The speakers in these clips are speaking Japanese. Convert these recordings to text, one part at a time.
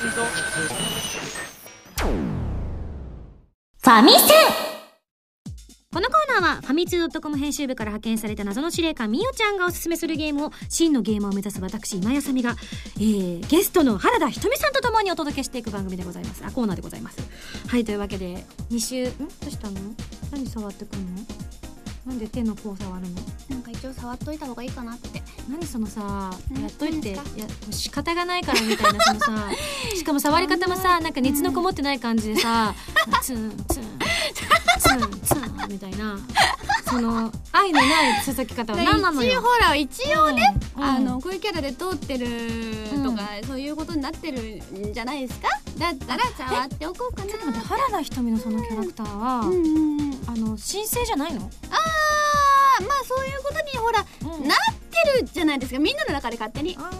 ファミセン。このコーナーはファミツー .com 編集部から派遣された謎の司令官みおちゃんがおすすめするゲームを真のゲーマーを目指す私今やさみが、えー、ゲストの原田ひとみさんと共にお届けしていく番組でございます。あコーナーでございます。はいというわけで2週ん？どうしたの？何触ってくんの？なんで手の甲触るの？なんか一応触っといた方がいいかなって。何そのさうんやっといていや仕方がないからみたいなそのさ しかも触り方もさなんか熱のこもってない感じでさツンツンツンツンみたいなその愛のない注ぎ方は何なのよ。一応ほら一応ね、うん。あのこういうキャラで通ってるとか、そういうことになってるんじゃないですか？だったら触っておこうかな。ちょっと待って原田ひとみのそのキャラクターは、うんうんうん。あの神聖じゃないの、あーまあそういうことにほらうん。なってるじゃないですか。みんなの中で勝手に。あ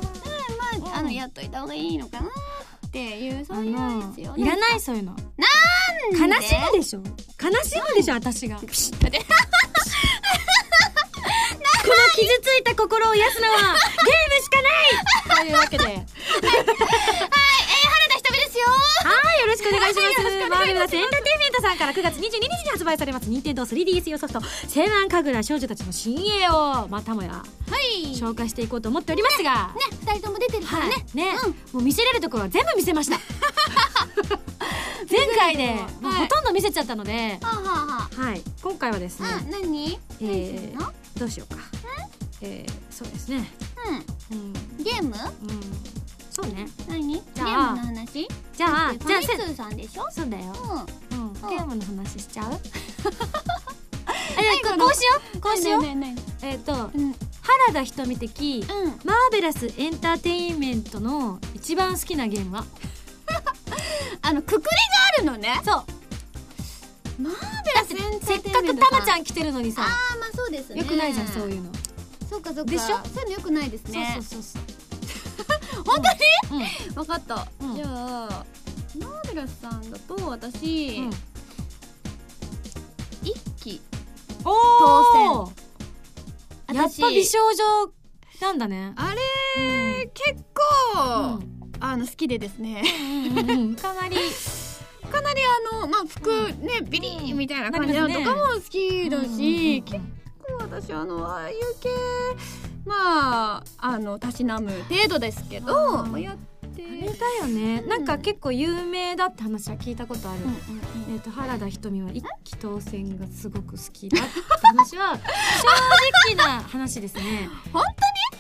まあ、あのやっといた方がいいのかなっていうそういうのですよいらないそういうの。なんで？悲しむでしょ。悲しむでしょ私が。ピシッ とね傷ついた心を癒すのはゲームしかない！というわけで。はい。原田ひとみですよ。よろしくお願いします。マーベラスエンターテインメントさんから9月22日に発売されます。任天堂 3DS 用ソフト「千万神楽少女たちの新鋭」をまたもやはい。紹介していこうと思っておりますが。ね二人とも出てるからね、はいね、うんもう見せれるところは全部見せました。前 回でもうはいほとんど見せちゃったので、はい、今回はですね、何？えーどうしようか。えー、そうですね。うん、うん。ゲーム？うん、そうね。何？ゲームの話？じゃあじゃあせファミ通さんでしょ？そうだよ、ううん、ゲームの話しちゃう？あ何じゃあこうしよう？こうしよう？ねねねえっ、とうん。原田ひとみ的うん。マーベラスエンターテインメントの一番好きなゲームは？あのくくりがあるのね。そう。マーベラスせっかくたンメントさまちゃん来てるのにさ。あーまあそうですね。よくないじゃんそういうの。そうかそうか。でしょ？そういうのよくないですね。そうそうそう 本当に？うん。わかった、うん。じゃあマーベラスさんだと私、うん。一期当やっぱ美少女なんだね。あれ、結構、あの好きでですね。うんうんうん。かなりかなりあのまあ服ね、ビリーみたいな感じとかも好きだし、結構私あのああいう系まああのたしなむ程度ですけど、やってあれだよね、うんなんか結構有名だって話は聞いたことある、うんうんえっ、と原田ひとみは一期当選がすごく好きだって話は正直な話ですね。本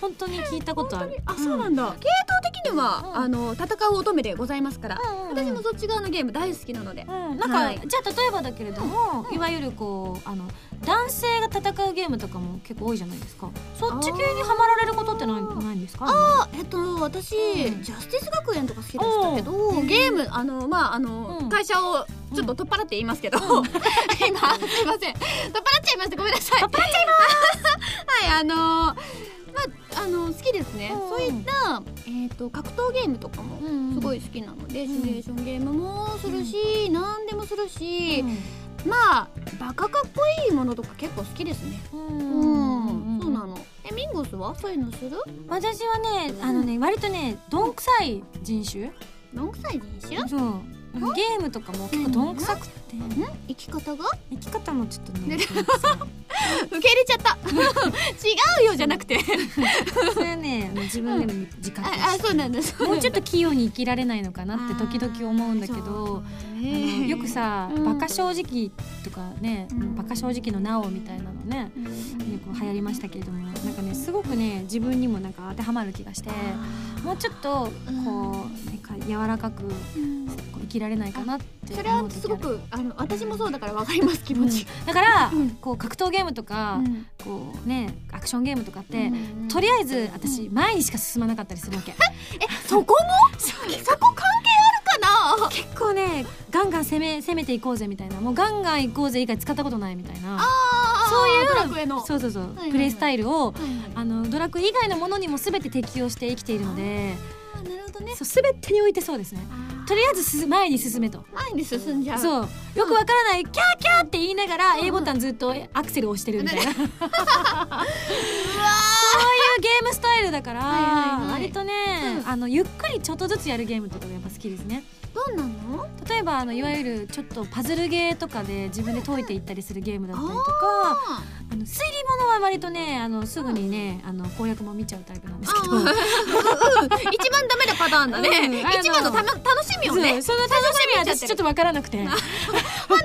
本当に聞いたことある。あ、そうなんだ。系統的には、うん。あの戦う乙女でございますから、うんうんうん。私もそっち側のゲーム大好きなので、うん、なんか、はいじゃあ例えばだけれども、いわゆるこうあの男性が戦うゲームとかも結構多いじゃないですかそっち系にはまられることってないないんですかあえっと私、うん。ジャスティス学園とか好きでしたけど、うん。ゲームあのまああの、うん。会社をちょっと取っ払って言いますけど、今すいません。取っ払っちゃいました。ごめんなさい。取っ払っちゃいます。はいあのまああの好きですね、うん。そういったえっ、と格闘ゲームとかもうんすごい好きなので、ん。シミュレーションゲームもするし、何でもするし、うん。まあバカかっこいいものとか結構好きですね。うんなの？えミンゴスはそういうのする？私はねあのね割とねどんくさい人種どんくさい人種？そうゲームとかも結構どんくさくてん生き方が？生き方もちょっとね 受け入れちゃった。違うよじゃなくて。いそれはね自分でも自覚ああそうなんです。もうちょっと器用に生きられないのかなって時々思うんだけどよくさ「うん。バカ正直」とかねうん「バカ正直のなお」みたいなのねうん。よく流行りましたけれどもなんかねすごくね自分にもなんか当てはまる気がしてもうちょっとこうなんか柔らかく生きられないかなってそれはすごくあの私もそうだからわかります気持ち。だからうん。こう格闘ゲームとかうん。こうねアクションゲームとかってうん。とりあえず私前にしか進まなかったりするわけ。えそこも？そこ関係ある？かな？結構ねガンガン攻め攻めていこうぜみたいな。もうガンガン行こうぜ以外使ったことないみたいな。そういうドラクエの。そうそうそう、いはいはい。プレイスタイルをはいはい。あのドラクエ以外のものにも全て適用して生きているのであなるほどね。そう全てにおいてそうですね。とりあえずす前に進めと。前に進んじゃう。そう。よくわからないキャーキャーって言いながら A ボタンずっとアクセル押してるみたいな。そういうゲームスタイルだからはいはいはい。割とねうん。あのゆっくりちょっとずつやるゲームとかがやっぱ好きですねどんなの？例えばあのいわゆるちょっとパズルゲーとかで自分で解いていったりするゲームだったりとかああの推理物は割とねあのすぐにねあの攻略も見ちゃうタイプなんですけど。あー。一番ダメなパターンだね、うん一番のたま楽しみをね。その楽しみは私ちょっとわからなくて。犯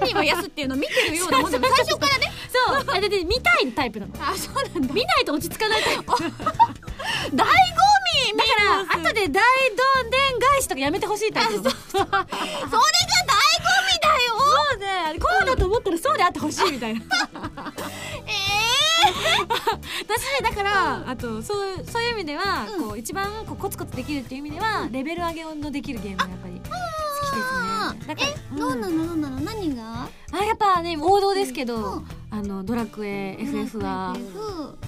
人は安っていうのを見てるようなもんでも最初からねそう。あでで見たいタイプなの。あそうなんだ。見ないと落ち着かないタイプ。醍醐味ら後で大どんでん返しとかやめてほしいタイプそれが醍醐味だよ。そうでこうだと思ったらそうであってほしいみたいな。え私だからあとそうそういう意味では、こう一番こうコツコツできるっていう意味では、レベル上げのできるゲームがやっぱり好きですね。だからー、どうなのどうなの何が？あやっぱね王道ですけど、うん。あのドラクエ FF は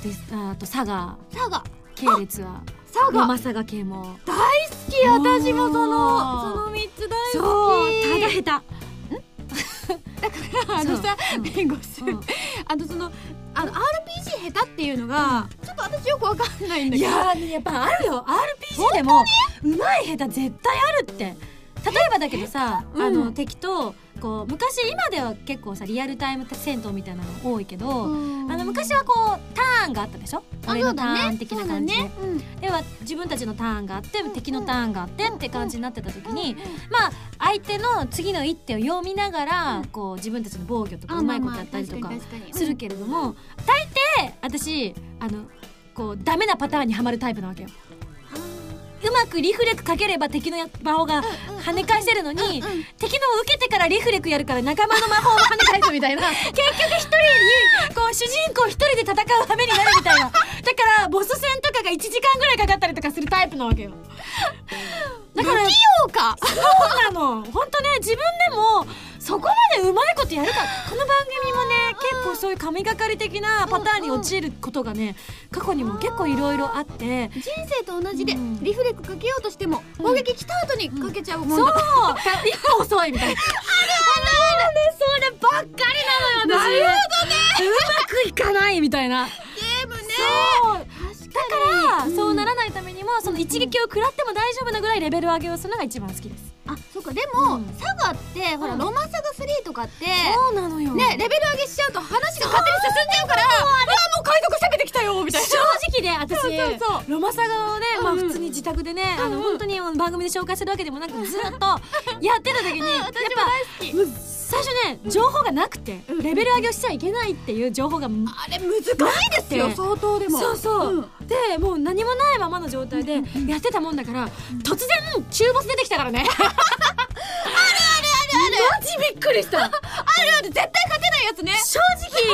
ですあとサガ。サガ。系列はサガ。ロマサガ系も。大好き私もそおのーその三つ大そう好きただ下 あのさそう。うん。弁護士。うん。あのそのあの RPG 下手っていうのがちょっと私よくわかんないんだけど。手いやーやっぱあるよ。RPG でもうまい下手絶対あるって例えばだけどさ、うん。あの敵とこう昔今では結構さリアルタイム戦闘みたいなの多いけど、うん。あの昔はこうターンがあったでしょ？あ俺のターン的な感じで、そうだね。うん。では自分たちのターンがあってうん敵のターンがあってって感じになってた時に、うんまあ相手の次の一手を読みながら、うん。こう自分たちの防御とかあうまいことやったりとかするけれども、大抵私あのこうダメなパターンにはまるタイプなわけよ。うまくリフレクかければ敵の魔法が跳ね返せるのに、敵の受けてからリフレクやるから仲間の魔法が跳ね返すみたいな。結局一人にこう主人公一人で戦う羽目になるみたいな。だからボス戦とかが1時間ぐらいかかったりとかするタイプなわけよだから不器用か。そうなの。本当ね自分でもそこまでうまいことやるか。この番組もね結構そういう神がかり的なパターンに陥ることがね過去にも結構いろいろあって。人生と同じでうん。リフレクかけようとしてもうん。攻撃来た後にかけちゃうもんそう。だ一歩遅いみたいな。あるある。そればっかりなのよ私。なるほどね。うまくいかないみたいな。ゲームね。そう。だから、うんそうならないためにもその一撃を食らっても大丈夫なぐらいレベル上げをするのが一番好きです。あそうか。でも、うん。サガってほら、うん。ロマサガ3とかってそうなのよ。ねレベル上げしちゃうと話が勝手に進んじゃうからうわもう海賊攻めてきたよみたいな。正直ね私そうそうそう。ロマサガをね、まあ、うん普通に自宅でね、あのうん。本当に番組で紹介するわけでもなくずっとやってた時にやっ私も大好き。ぱもう最初ね情報がなくてうんレベル上げをしちゃいけないっていう情報があれ難しいですよね相当でも。そうそう、ん。でもう何もないままの状態でやってたもんだから、突然中ボス出てきたからね。あるあるあるマジびっくりした。あるある。絶対勝てないやつね。正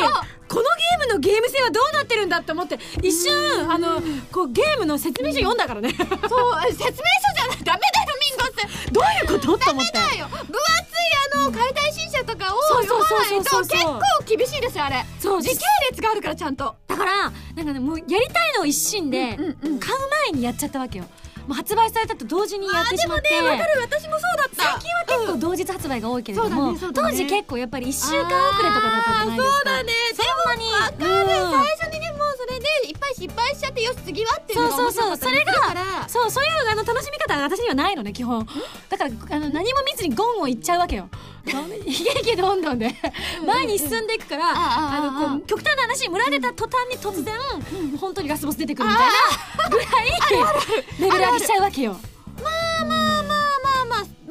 直このゲームのゲーム性はどうなってるんだって思って一瞬あのこうゲームの説明書読んだからね。そう説明書じゃない。ダメだよどういうこと？と思ってだよ。分厚いあの解体新書とかをそう読そうそうまないと結構厳しいですよあれ。そう時系列があるからちゃんと。だからなんかねもうやりたいのを一心で買う前にやっちゃったわけよ。もう発売されたと同時にやってしまって。でもねわかる私もそうだった。最近は結構同日発売が多いけれども、ねね。当時結構やっぱり1週間遅れとかだったじゃないですか。そうだね。そんなにわかる、うん。最初にねそれでいっぱい失敗しちゃってよし次はっていうのがそうそうそう。面白かったりするから。そうそういうあの楽しみ方は私にはないのね基本。だからあの何も見ずにゴンをいっちゃうわけよ。悲劇どんどんで。前に進んでいくからあのこう極端な話村出た途端に突然本当にラスボス出てくるみたいなぐらいレベル上げしちゃうわけよ。まあまあまあ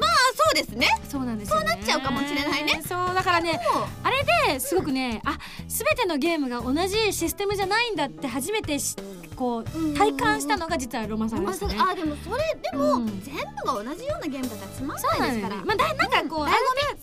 まあそうですね。そうなんですよ、ね、そうなっちゃうかもしれないね。そうだからねあれですごくねあ全てのゲームが同じシステムじゃないんだって初めてしこううん。体感したのが実はロマサガでしたね。あでもそれでも、うん。全部が同じようなゲームだったらつまんないですから。ね。まあだなんかこう、うん。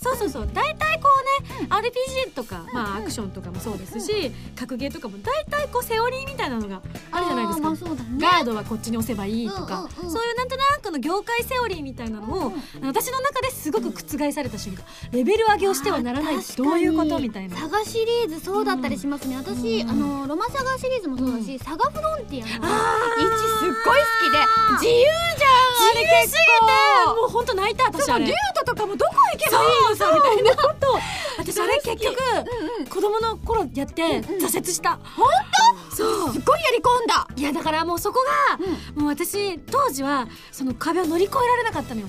そうそうそう。大体こうね RPG とかまあアクションとかもそうですし格ゲーとかも大体こうセオリーみたいなのがあるじゃないですか。まあね。ガードはこっちに押せばいいとか、うんうんうん。そういうなんとなくの業界セオリーみたいなのを、私の中ですごく覆された瞬間レベル上げをしてはならないどういうことみたいな。サガシリーズそうだったりしますね、私、うん。あのロマサガシリーズもそうだし、サガフロンティアの位置すっごい好きで自由じゃん自すぎてもう本当泣いた私あれ。竜斗とかもどこ行けばいいのさみたいな。本当私あれ結局子供の頃やって挫折した。本そう。すっごいやり込んだ。いやだからもうそこが、もう私当時はその壁を乗り越えられなかったのよ。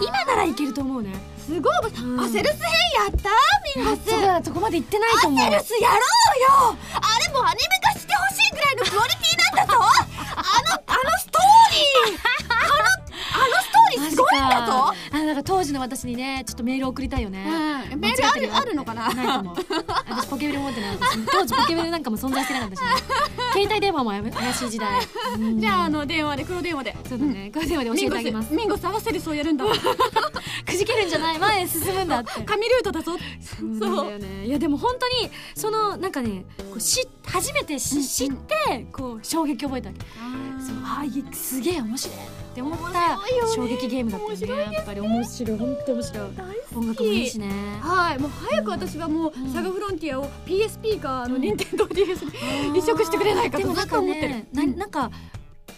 今ならいけると思うね。すごい、ん。アセルス編やった？ミンゴスそうだそこまで行ってないと思う。アセルスやろうよ。あれもアニメ化してほしいぐらいのクオリティなんだぞ。あのあのストーリー。あのあのストーリーすごいんだぞ。あなんか当時の私にねちょっとメール送りたいよね、うん。メールあるあるのかな？ないと思う私ポケベル持ってない。私当時ポケベルなんかも存在してなかったしね。携帯電話も怪しい時代。うん。じゃああの電話で黒電話で。そうだね。これ電話で教えてあげます。ミンゴス合わせるそうやるんだ。わ くじけるんじゃない？前へ進むんだって。紙ルートだぞ。そうだよね。いやでも本当にそのなんかねこうし初めてし知ってこう衝撃を覚えたわけ。そうあすげえ面白いって思った衝撃ゲームだったよね。やっぱり面白い。本当面白い音楽もいいしね。はい。もう早く私はもう、うん。サガフロンティアを PSP かあの任天堂 DS に移植してくれないかとずっと思ってる。なんか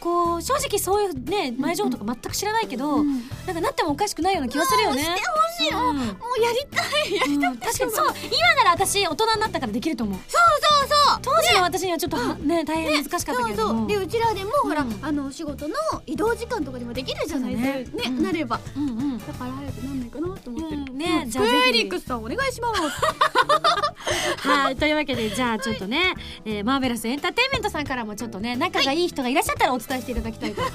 こう正直そういうね前情報とか全く知らないけど、うん。なんかなってもおかしくないような気はするよね。してほしいの、うんもうやりたい。やりうん。たい、確かに。そう。今なら私大人になったからできると思う。そうそうそう。当時の私にはちょっとはね大変難しかったけれども。そうそう。でうちらでも、ほらうん。あのお仕事の移動時間とかでもできるじゃないですか。ねねうんなれば。うんうん。だから早くなんないかなと思って。る、うん。ねうん。じゃあエリックスさんお願いします。はいというわけでじゃあちょっとね、えーマーベラスエンターテインメントさんからもちょっとね仲がいい人がいらっしゃったらお伝えしていただきたいと、違う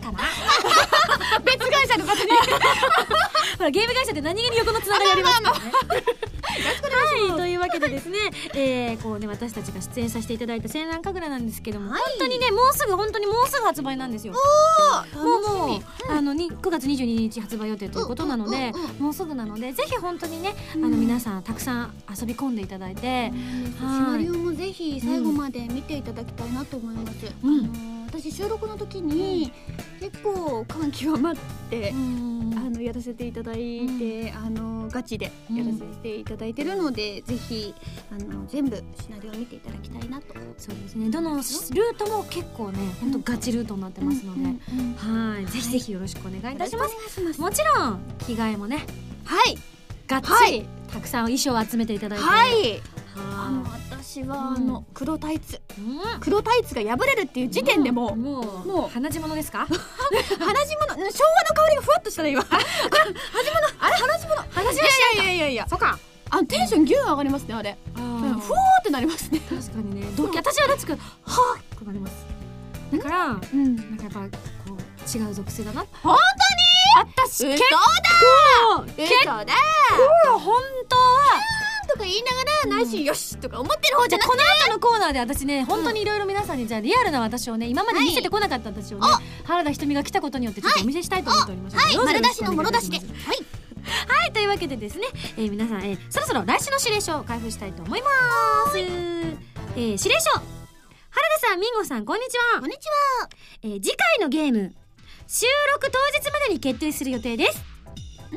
かな？別会社の方に ほらゲーム会社って何気に横のつながりありますからね。はいというわけでですね、えー、こうね私たちが出演させていただいた西南神楽なんですけども、はい。本当にねもうすぐ本当にもうすぐ発売なんですよ。もうもう、あのに9月22日発売予定ということなので、うんうんうんもうすぐなのでぜひ本当にね、うん。あの皆さんたくさん遊び込んでいただいて、シはい。ナリオもぜひ最後まで見ていただきたいなと思います、うん私収録の時に結構感極まって、うん。あのやらせていただいて、あのガチでやらせていただいてるので、ぜひあの全部シナリオを見ていただきたいなと。そうですね。どのルートも結構ね本当ガチルートになってますので、うんうんうん。はい。ぜひぜひよろしくお願いいたします。よろしくお願いもちろん着替えもね。はい。がっつり、はいたくさん衣装を集めていただいて。はいあはの私はうん。あの黒タイツ。黒タイツが破れるっていう時点でもうもうもう鼻血物ですか？鼻血物昭和の香りがふわっとしたね今。鼻血物あれ？鼻血物鼻血いやいやいやいや。そうか。あテンションギュン上がりますねあれ。ふわーってなりますね。確かにね。どっ私はどっちかはぁってなります。だからなんかうんやっぱこう違う属性だな。本私嘘結だ構嘘だ構本当はとか言いながら内心よしとか思ってる方じゃなくじゃあこの後のコーナーで私ね本当にいろいろ皆さんにじゃあリアルな私をね今まで見せてこなかった私をね原田ひとみが来たことによってちょっとお見せしたいと思っておりますはい。丸出しの出しで。はい。はい、というわけでですね、えー皆さん、えーそろそろ来週の指令書を開封したいと思います。えー指令書。原田さん、ミンゴさん、こんにちは。こん。にちは。えー次回のゲーム、収録当日までに決定する予定です。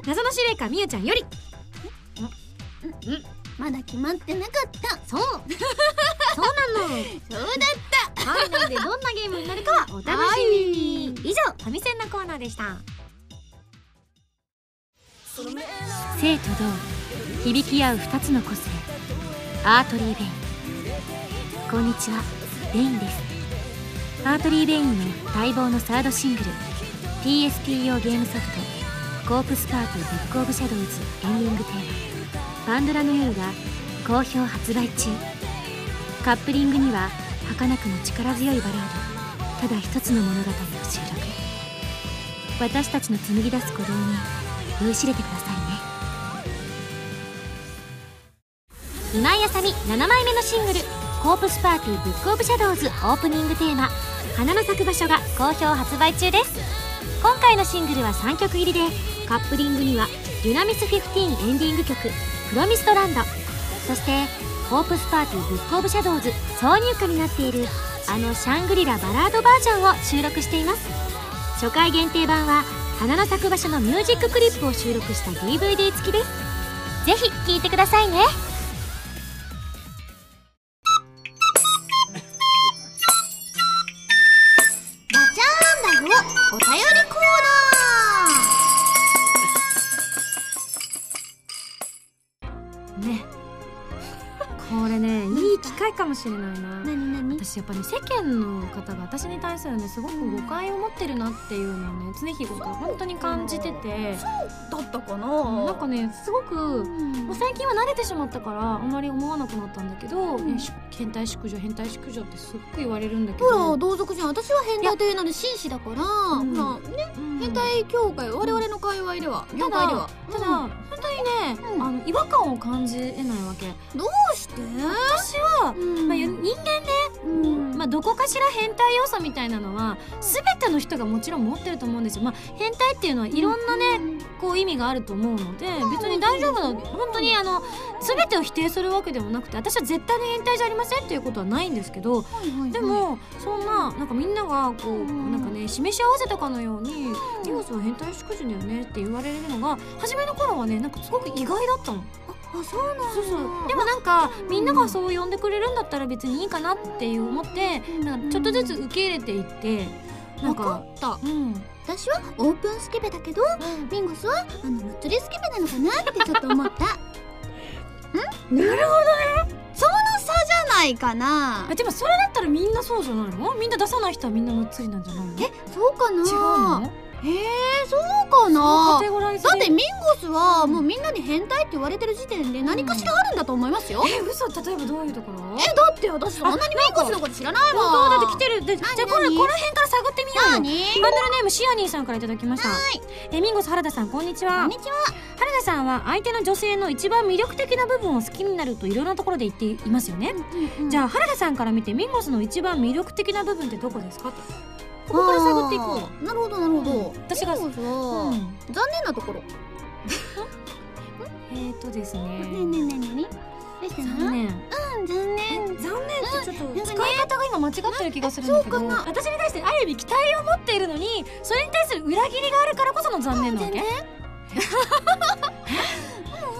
謎の司令官みゆちゃんより。まだ決まってなかった。そう。そうなの。そうだはい、なのでどんなゲームになるかはお楽しみに。以上、ファミセンのコーナーでした。生と同響き合う二つの個性。 Artery Vein。こんにちは。 Veinです。 Artery Veinの待望のサードシングル。PSP 用ゲームソフト「コープスパーティー Book of Shadows」エンディングテーマ「パンドラの夜」が好評発売中。カップリングには儚くも力強いバラード。ただ一つの物語を収録。私たちの紡ぎ出す鼓動に酔いしれてくださいね。今井麻美7枚目のシングル「コープスパーティーブックオブシャドウズ」オープニングテーマ「花の咲く場所」が好評発売中です。今回のシングルは3曲入りでカップリングには「 DUNAMIS15」エンディング曲「 Promised Land」そして「コープスパーティー Book of Shadows」挿入歌になっているあのシャングリラバラードバージョンを収録しています。初回限定版は花の咲く場所のミュージッククリップを収録した DVD 付きです。ぜひ聴いてくださいね。しれないな。私やっぱね世間の方が私に対するねすごく誤解を持ってるなっていうのをね常日頃から本当に感じてて。だったかな。なんかねすごくうん。もう最近は慣れてしまったからあんまり思わなくなったんだけど、うん。変態淑女変態淑女ってすっごい言われるんだけど。ほら同族じゃん。私は変態というので紳士だから、うん。ほらねうん。変態協会我々の界隈では業界では。ただ、本当にね、うん。あの違和感を感じえないわけ。どうして？私は、うん。まあ、人間ね、うんまあ、どこかしら変態要素みたいなのは全ての人がもちろん持ってると思うんですよ、まあ、変態っていうのはいろんなね、こう意味があると思うので別に大丈夫な本当にあの全てを否定するわけでもなくて私は絶対に変態じゃありませんっていうことはないんですけどでもそんななんかみんながこううん。なんかね示し合わせたかのように「ミオスは変態淑女だよね」って言われるのが初めの頃はねなんかすごく意外だったの。あそうなんだ。そうそう。でもなんかみんながそう呼んでくれるんだったら別にいいかなっていう思ってなんかちょっとずつ受け入れていってなん分かかった。うん。私はオープンスケベだけどミンゴスはあのむっつりスケベなのかなってちょっと思った。ん？なるほその差じゃないかな。どでもそれだったらみんなそうじゃないの？みんな出さない人はみんなむっつりなんじゃないの？えそうかな。違うの？へえそうかな？だってミンゴスはもうみんなに変態って言われてる時点で何かしらあるんだと思いますよ、え嘘例えばどういうところ？えだって私そんなにミンゴスのこと知らないわだって来てる。でじゃ何あこれ何？この辺から探ってみよう。よ何？バンドルネームシアニーさんからいただきました。はい。えミンゴス原田さんこんにちは。こんにちは。原田さんは相手の女性の一番魅力的な部分を好きになるといろんなところで言っていますよね、じゃああ原田さんから見てミンゴスの一番魅力的な部分ってどこですか？ってここから探っていこう。なるほどなるほど、うん。私がう。ん。残念なところ。えーとですね。ねえねえねえねえ。どうしたの？残念。うん残念。残念。ってちょっうん。と使い方が今間違ってる気がするんだけど。そうかな。私に対してある意味期待を持っているのにそれに対する裏切りがあるからこその残念なわけ？う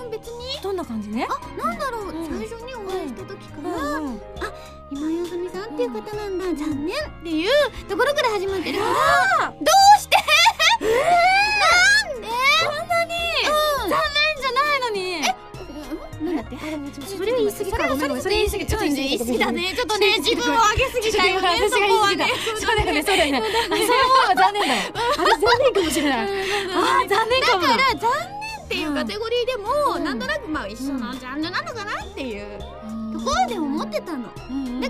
ん別に。どんな感じね？あなんだろう、うん。最初にお会いした時かうら、んうん今井あさみさんっていう方なんだ、残念っていうところから始まってるから。どうして？なんで？こんなに？うん。残念じゃないのに。うんなんだって？それは言い過ぎか。ごめんごめんそれ言い過ぎ。ちょっと言い過ぎだね。ちょっとね自分を上げすぎたよね。私が言い過ぎたそうだよね。そうだよね。あそ残念だよあれ残念かもしれない。あー残念かも。だから残念っていうカテゴリーでも、うん。なんとなくまあ一緒のジャンルなのかなっていうところで思ってたの、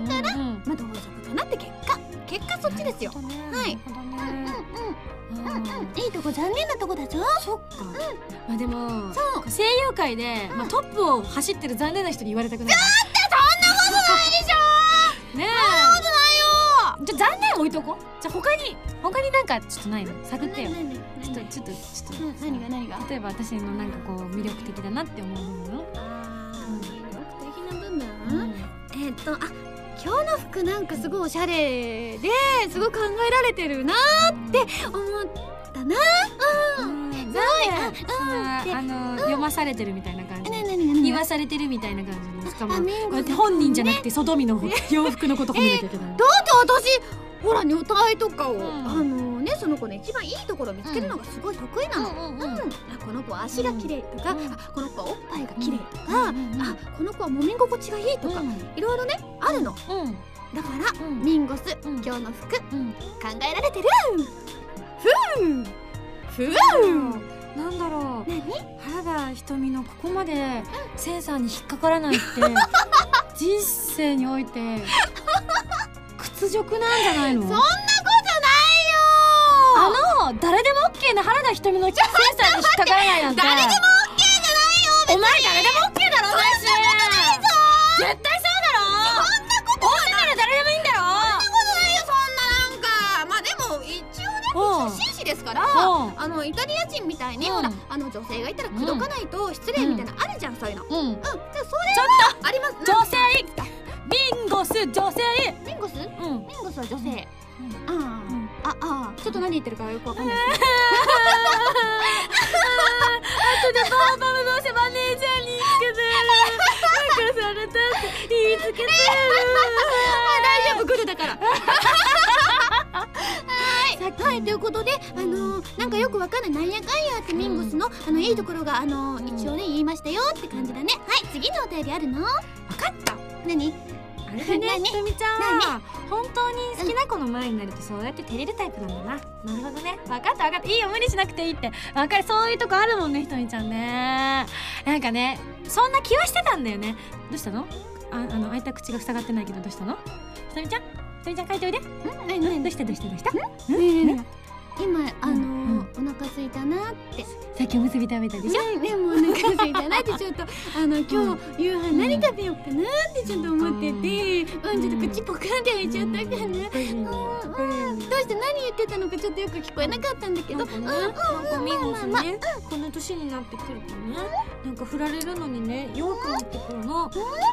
だかららまあ同族かなって結果。結果そっちですよ。はい。うんうんうん。うんうん。うんいいとこ残念なとこだぞ。そっか。まあでもそう。声優界でまあトップを走ってる残念な人に言われたくない。そんなことないでしょ。ねえ。そんなじゃあ残念置いとこう。じゃあ他に他になんかちょっとないの？探ってよ。ちょっと何ちょっとちょっと。何が何が？例えば私のなんかこう魅力的だなって思うものあー魅力的な部分、うん。えーっとあ今日の服なんかすごいおしゃれですごい考えられてるなって思ったなうん。残念あうんあの読まされてるみたいな感じ言わされてるみたいな感じにしかも本人じゃなくて外見の洋服のこと褒めなきゃいけない。だって私ほら女体とかを、ん。あのねその子の一番いいところを見つけるのがすごい得意なの、うんうんうんあこの子は足が綺麗とか、うんあこの子はおっぱいが綺麗とか、うんうんうんあこの子は揉み心地がいいとか、いろいろねあるの。うん。うんだから、うん。ミンゴス、うん。今日の服考うん。えられてる。ふう。ふう。なんだろう。何？原田瞳のここまでセンサーに引っかからないって 人生において屈辱なんじゃないの？そんなあの誰でも OK な原田瞳のセンサーに引っかからないなんて誰でも OK じゃないよお前誰でも OK だろそんなことないぞ絶対そうだろ。そんなこと女なら誰でもいいんだろないよそんななんか。まあでも一応ねうん。紳士ですからうん。あのイタリア人みたいに、うん。ほらあの女性がいたら口説かないと失礼みたいな、あるじゃんそういうの。うん。うん。でそれちょあります。女性。ビンゴス女性。ミンゴス？ミうん。ンゴスは女性、ああ、んああちょっと何言ってるかよくわかんないです。後でバーバムのせマネージャーに言いつけてなんかされたって言いつけて大丈夫。グルだから。はい。はいということであのーなんかよくわかんないなんやかんやってミンゴスの、あのいいところがあのーうん一応ね言いましたよって感じだね。はい次のお便りあるの？分かった。何？ね何？ひとみちゃん。は本当に好きな子の前になるとそうやって照れるタイプなんだな、なるほどね。分かった分かった。いいよ無理しなくていいって。分かるそういうとこあるもんねひとみちゃんね。なんかねそんな気はしてたんだよね。どうしたの？ああの開いた口が塞がってないけどどうしたの？ひとみちゃん？ひとみちゃん書いておいで。うんどうしたどうしたどうした？ねえねえねえ今あのうんうん。お腹空いたなって。さっきおむすび食べたでしょ？ねでもお腹空いたなって ちょっとあの今日夕飯何食べようかなってちょっと思っててうんちょっと口ポカンって開いちゃったかなうん。うんどうして何言ってたのかちょっとよく聞こえなかったんだけど。うんなんかんかミーゴスまあね、この年になってくるとね、なんか振られるのにね、弱くなってくるの。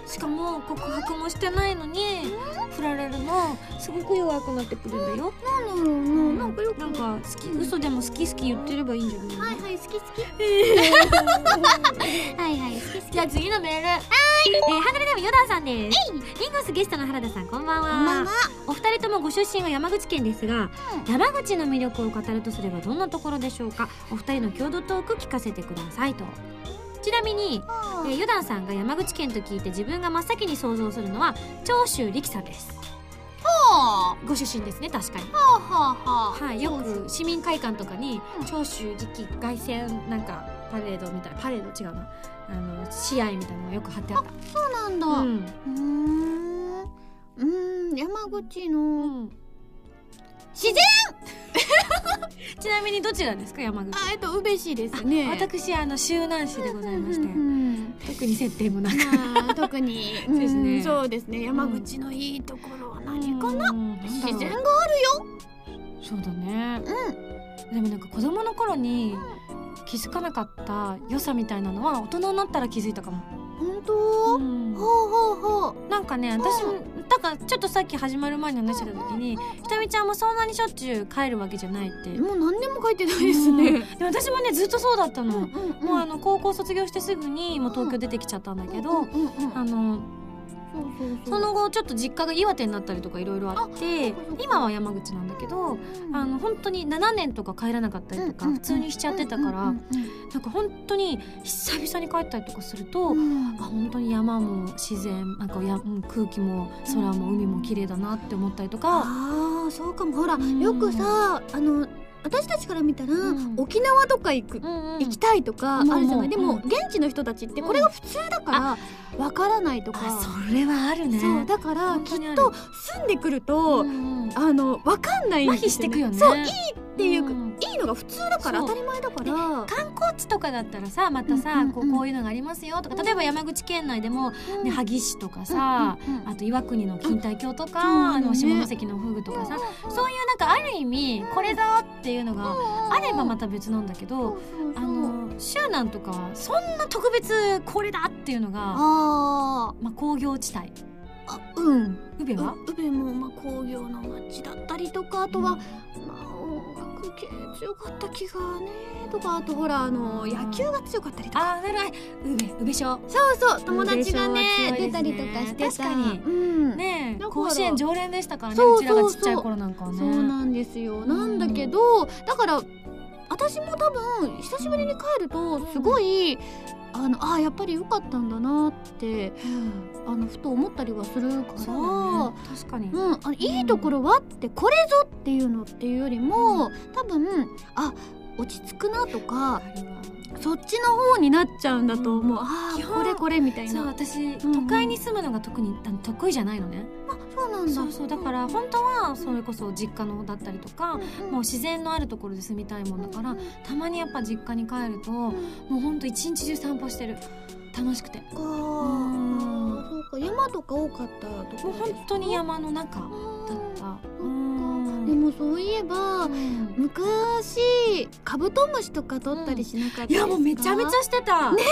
しかも告白もしてないのに、振られるの、すごく弱くなってくるんだよ。なんだろうな。なんかよく好き、嘘でも好き好き言ってればいいんじゃないの？はいはい好き好きはいはい好き好きじゃあ次のメール。はい。えー、ハンドルネームヨダンさんです。リンゴスゲストの原田さん、こんばんは。こんばんはお二人ともご出身は山口県ですが、山口の魅力を語るとすればどんなところでしょうか？お二人の共同トーク聞かせてくださいとちなみに、えー、ユダンさんが山口県と聞いて自分が真っ先に想像するのは長州力さんですはご出身ですね確かに。あはあはあ。はいよく市民会館とかにうん。長州力凱旋なんかパレードみたいパレード違うな。あの試合みたいなのがよく貼ってあっそうなんだ。たうん。うん山口のうん。自然ちなみにどちらですか山口あえっと宇部市ですね。私あの周南市でございまして。うんうん特に設定もなく。まあ特に。そうですね。んそうですね。山口のいいところは何かな？うん自然があるよ。そうだね。うん。でもなんか子供の頃に気づかなかった良さみたいなのは大人になったら気づいたかも、本当？うん。ほうほうほう。なんかね私もだからちょっとさっき始まる前に話してた時にひとみちゃんもそんなにしょっちゅう帰るわけじゃないって。もう何年も書いてないですね。で私もねずっとそうだったの、うんもうあの高校卒業してすぐにもう東京出てきちゃったんだけど、うんうんうん。あのその後ちょっと実家が岩手になったりとかいろいろあって今は山口なんだけどうんあの本当に7年とか帰らなかったりとか普通にしちゃってたからうんなんか本当に久々に帰ったりとかすると、あ本当に山も自然なんかやうん空気も空も海も綺麗だなって思ったりとか、ああそうかも。ほらうん。よくさあの私たちから見たら、うん。沖縄とか行く、行きたいとかあうんるじゃない、うんでも、うん現地の人たちってこれが普通だからわからないとか。あそれはあるね。そうだからきっと住んでくると、うんうんあのわかんないん麻です痺してくよね。そういいっていう、うん。いいのが普通だから当たり前だから。観光地とかだったらさまたさ、うんうんうん。こうこういうのがありますよとか例えば山口県内でも、ね、萩市とかさ、うんうんうん。あと岩国の錦帯橋とか、うんあの下関のフグとかさ、そういうなんかある意味これだっていうのがあればまた別なんだけど、あの周南とかはそんな特別これだっていうのがあまあ、工業地帯。ーあうん。宇部は、宇部もまあ工業の町だったりとかあとは、まあ音楽系強かった気がねとかあとほらあの野球が強かったりとか。ああなるほど。宇部宇部省そうそう友達がねね。出たりとかしてた確かに。うん。ね甲子園常連でしたからね。そううちらがそうそう。ちっちゃい頃なんかはね。そうなんですよ。なんだけどだから私も多分久しぶりに帰るとすごいあのあーやっぱり良かったんだなってあのふと思ったりはするからね。確かに、うん、あのいいところは？ってこれぞっていうのっていうよりも多分あ落ち着くなとかそっちの方になっちゃうんだと思う、うん。ああこれこれみたいそうな私、うん都会に住むのが特に得意じゃないのね。あそうなんだ。そうそうだから本当はそれこそ実家のだったりとか、うんもう自然のあるところで住みたいもんだから、うんたまにやっぱ実家に帰ると、もうほんと一日中散歩してる。楽しくて。かあそうか。山とか多かったともうころですか？本当に山の中だった。うんでもそういえばうん。昔カブトムシとか取ったりしなかったですか、いやもうめちゃめちゃしてた。ね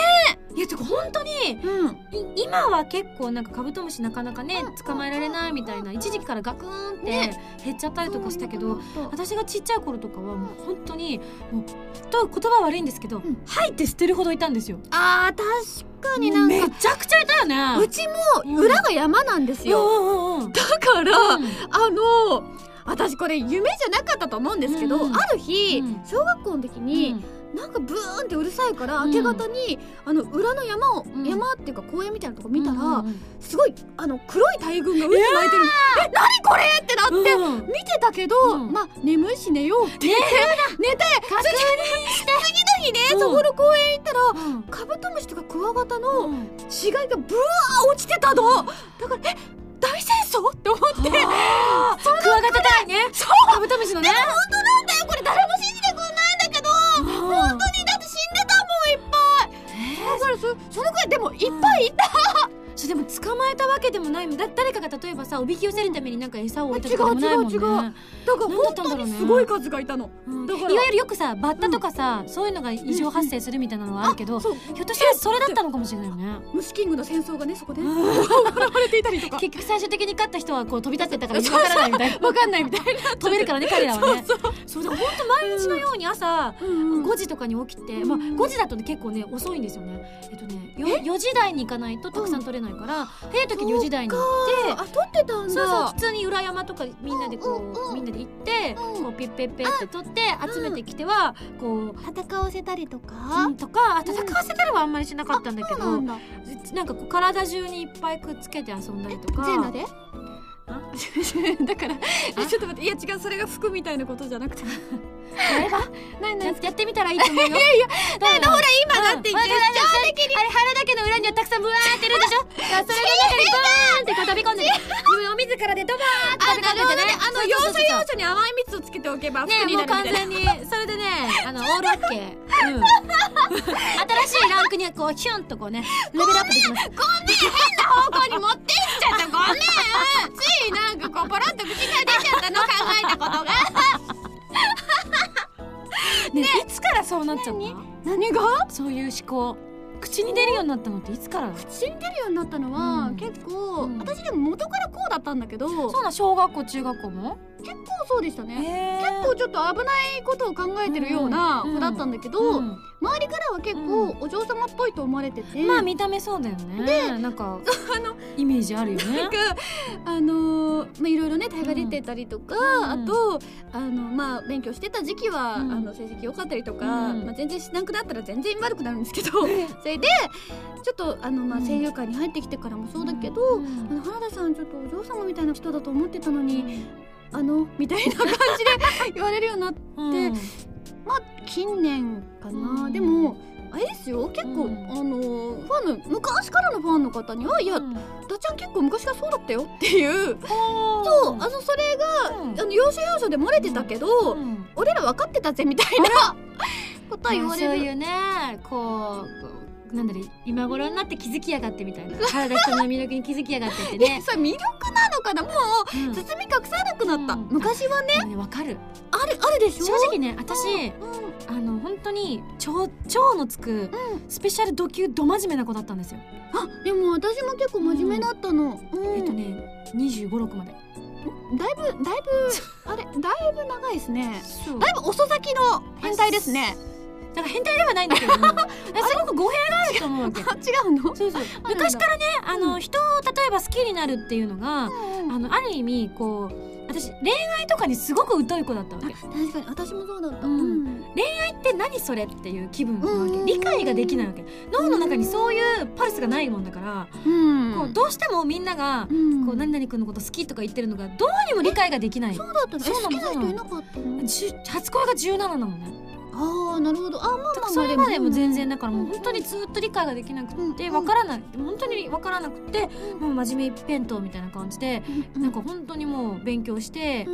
え。いやてか本当にうん。い今は結構なんかカブトムシなかなかねうん。捕まえられないみたいな一時期からガクーンってね。減っちゃったりとかしたけど、そうそう私がちっちゃい頃とかはもう本当にもうと言葉悪いんですけど、ん。吐いて捨てるほどいたんですよ。あー確かになんめかちゃくちゃいたよね。うちも裏が山なんですよ、うんうんうん。だから、うん。あの私これ夢じゃなかったと思うんですけど、うん。ある日、うん。小学校の時に、なんかブーンってうるさいから、うん。明け方にあの裏の山を、うん。山っていうか公園みたいなとこ見たら、うんうんすごいあの黒い大群が渦巻いてる。え何これってなって、うん。見てたけど、うん。まあ眠いし寝ようって言って寝て確認して次の日ね、うん。そこの公園行ったらうん。カブトムシとかクワガタのうん。死骸がブワー落ちてたの。だからえ大戦争って思って。クワガタ隊ね。そう。カブトムシのね。本当なんだよ。これ誰も信じてくんないんだけど。本本当にからそそのくらいでもいっぱいいた、それでも捕まえたわけでもないもんだ誰かが例えばさおびき寄せるためになんか餌を置いたとかでもないもんね。違う違う。違うだから本当にすごい数がいたの、うん。だから。いわゆるよくさバッタとかさ、そういうのが異常発生するみたいなのはあるけど、そう。ひょっとしたらそれだったのかもしれないよね。虫キングの戦争がねそこで。うん。行われていたりとか。結局最終的に勝った人はこう飛び立ってたからわからないみたいな。わかんないみたいな。飛べるからね彼らはね。そうだ本当毎日のように朝うん5時とかに起きて、うんまあ、5時だとね結構ね遅いんですよねえっとねよ4時台に行かないとたくさん取れないから、早い時に4時台に行ってあ撮ってたんだ。そうそう普通に裏山とかみんなでこう、うんうんうん。みんなで行って、うん。こうピッペッペって取って集めてきてはこう戦わせたりとか？うんとかあ戦わせたりはあんまりしなかったんだけど、なんだ。なんかこう体中にいっぱいくっつけて遊んだりとか。全裸で？あ だからえちょっと待っていや違うそれが服みたいなことじゃなくて。やれば何何ややってみたらいいと思うよ。いやいやだからほら今だってジェスチャー的にあれ腹だけの裏にはたくさんブワーっているでしょ。それが中にバーンってこう飛び込んで自分お自らでドバーってあ飛び込んでてねあの要所要所に甘い蜜をつけておけば服ねになるみたいな。全にそれでねあのオールオッケー、うん、新しいランクにこうヒュンとこうねレベルアップできます。方向に持ってっちゃったごめん。ついなんかこうポロッと口が出ちゃったの考えたことが。ねいつからそうなっちゃった？何が？そういう思考。口に出るようになったのっていつから？死んでるようになったのは、うん。結構、うん。私でも元からこうだったんだけど。結そうな小学校中学校も？構そうでしたね。へ結構ちょっと危ないことを考えてるようなうん子だったんだけど、うん周りからは結構お嬢様っぽいと思われてて、まあ見た目そうだよね。でなんかあのイメージあるよね。なんかあのーまあいろいろね大会出てたりとか、うんあとあのまあ勉強してた時期は、うん。あの成績良かったりとか、うん。まあ全然しなくなったら全然悪くなるんですけど。それでちょっとあのまあうん。声優界に入ってきてからもそうだけど、うん。あの原田さんちょっとお嬢様みたいな人だと思ってたのに、あのみたいな感じで言われるようになってうん。まあ近年かな、うん。でもあれですよ。結構、うん。あのファンの昔からのファンの方には「いやうん。ダちゃん結構昔からそうだったよ」っていう。そそうあのそれが、うん。あの要所要所で漏れてたけど、うん。俺ら分かってたぜみたいな ことは言われる、そういうねこうなんだろう今頃になって気づきやがってみたいな。体人の魅力に気づきやがってってね。ねそれ魅力なのかな？もううん。包み隠さなくなった、うん。昔はね。でもねわかる。あるあるでしょ？正直ね私うん。あの本当に超超のつくうん。スペシャルド級ど真面目な子だったんですよ。あでも私も結構真面目だったの、うん。えっとね2 5 6まで。だいぶだいぶあれだいぶ長いですね。だいぶ遅咲きの変態ですねだから変態ではないんだけども。すごく語弊があると思うわけ。あ 違うの？そうそう。昔からねあの、うん。人を例えば好きになるっていうのが、うん。あのある意味こう私恋愛とかにすごく疎い子だったわけ。確かに。私もそうだった、うん。恋愛って何それっていう気分なわけ。うん。理解ができないわけ。脳の中にそういうパルスがないもんだから、うん。こうどうしてもみんなが、うん。こう何々君のこと好きとか言ってるのがどうにも理解ができない。そうだったの好きな人いなかったの？初恋が17なのねああなるほど。あまあまあまあそれまでも全然だだからもう本当にずっと理解ができなくてうん。わからない。本当にわからなくてもう真面目一辺倒みたいな感じでなんか本当にもう勉強して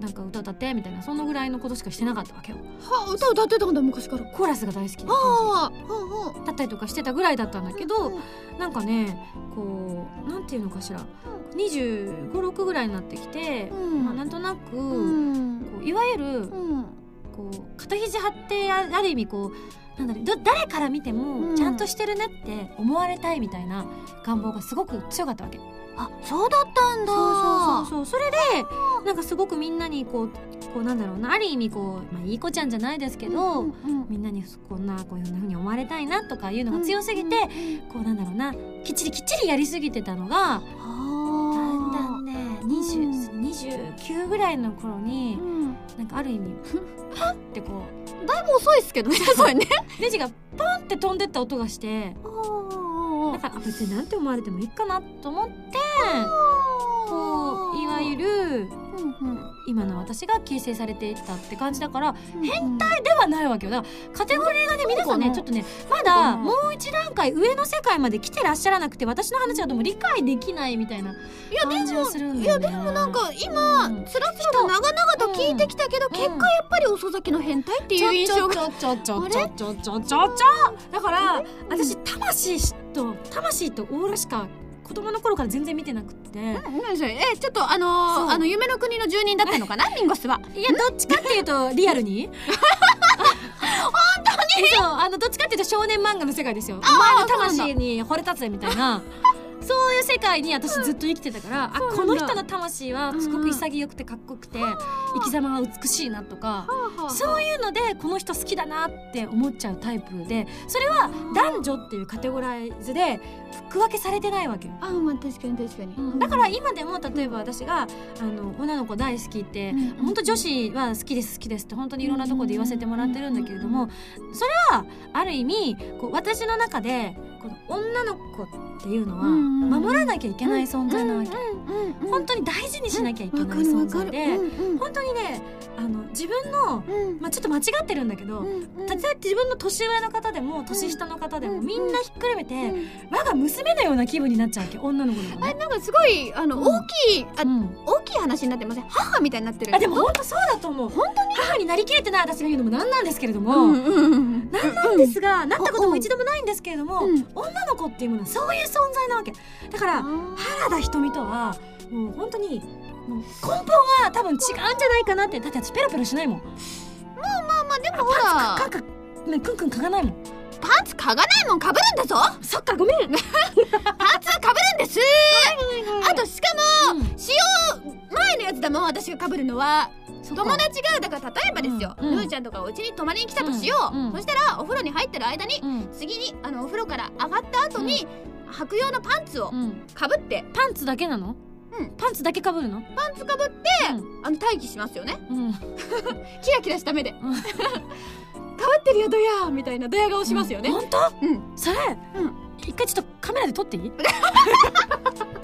なんか歌歌ってみたいなそのぐらいのことしかしてなかったわけよ。はあ歌歌ってたんだ昔から。コーラスが大好きだったりとかしてたぐらいだったんだけどうんなんかねこうなんていうのかしら。2 5 6ぐらいになってきてうん。まあなんとなくいわゆるうんこう肩肘張ってあある意味こうなんだろうど誰から見てうん。もちゃんとしてるねって思われたいみたいな願望がすごく強かったわけ。あそうだったんだ。そうそうそうそれでなんかすごくみんなにこうこうなんだろうなある意味こう、まあ、いい子ちゃんじゃないですけど、うんうんみんなにこんなこういうふうに思われたいなとかいうのが強すぎて、こうなんだろうなきっちりきっちりやりすぎてたのがだんだんね20 29ぐらいの頃にうん。なんかある意味パッてこうだいぶ遅いっすけどねそれね。ネジがポンって飛んでった音がしてだからあ別になんて思われてもいいかなと思ってこういわゆる今の私が形成されていったって感じだから変態ではないわけよ。だからカテゴリーがね皆さんねちょっとねまだもう一段階上の世界まで来てらっしゃらなくて私の話はでも理解できないみたいないや感じはするんいだよね。やでもなんか今うん。つらつらと長々と聞いてきたけど、結果やっぱり遅咲きの変態っていう印象が。ちょちょちょちょちょちょちょちょだから私魂と魂とオーラしか子供の頃から全然見てなくって。何それえちょっとあのー、あの夢の国の住人だったのかな？ミンゴスは？いやどっちかっていうとリアルに。本当に？そうあのどっちかっていうと少年漫画の世界ですよ。お前の魂に惚れ立つみたいな そういう世界に私ずっと生きてたから、あこの人の魂はすごく潔くてかっこよくて生き様が美しいなとかそういうのでこの人好きだなって思っちゃうタイプでそれは男女っていうカテゴライズで区分けされてないわけよ。あまあ確かに確かに、だから今でも例えば私があの女の子大好きって、うん。本当女子は好きです好きですって本当にいろんなところで言わせてもらってるんだけれどもそれはある意味こう私の中でこの女の子っていうのはうん守らなきゃいけない存在なわけ、本当に大事にしなきゃいけわない存在で、本当にねあの自分の、うん。まあ、ちょっと間違ってるんだけど、たとえ自分の年上の方でも年下の方でも、うんみんなひっくるめて、うん。我が娘のような気分になっちゃうわけ女の子の子ね。なんかすごいあの、うん。大きいあ、うん。大きい話になってません母みたいになってる。あでも本当そうだと思う。本当に？母になりきれてない私が言うのもなんなんですけれども、うんうんうん。なんなんですが、なったことも一度もないんですけれども、うん女の子っていうものはそういう存在なわけ。だから原田瞳とはもう本当にもう根本は多分違うんじゃないかなってだって私ペロペロしないもん。まあまあでもほパンらツかかねくんくん嗅がないもん。パンツ嗅がないもん被るんだぞ。そっかごめん。パンツは被るんです。あとしかも使用前のやつだもん私が被るのは友達がだから例えばですよ、うんうん。ぬーちゃんとかお家に泊まりに来たとしよう、うんうん。そしたらお風呂に入ってる間にうん。次にあのお風呂から上がった後に、履く用のパンツをうん。かぶって。パンツだけなの？うん。パンツだけかぶるの？パンツかぶってあの待機しますよね。うん。う んキラキラした目で、ん。かぶってるよドヤーみたいなドヤ顔しますよね、本当？うん。それうん。一回ちょっとカメラで撮っていい？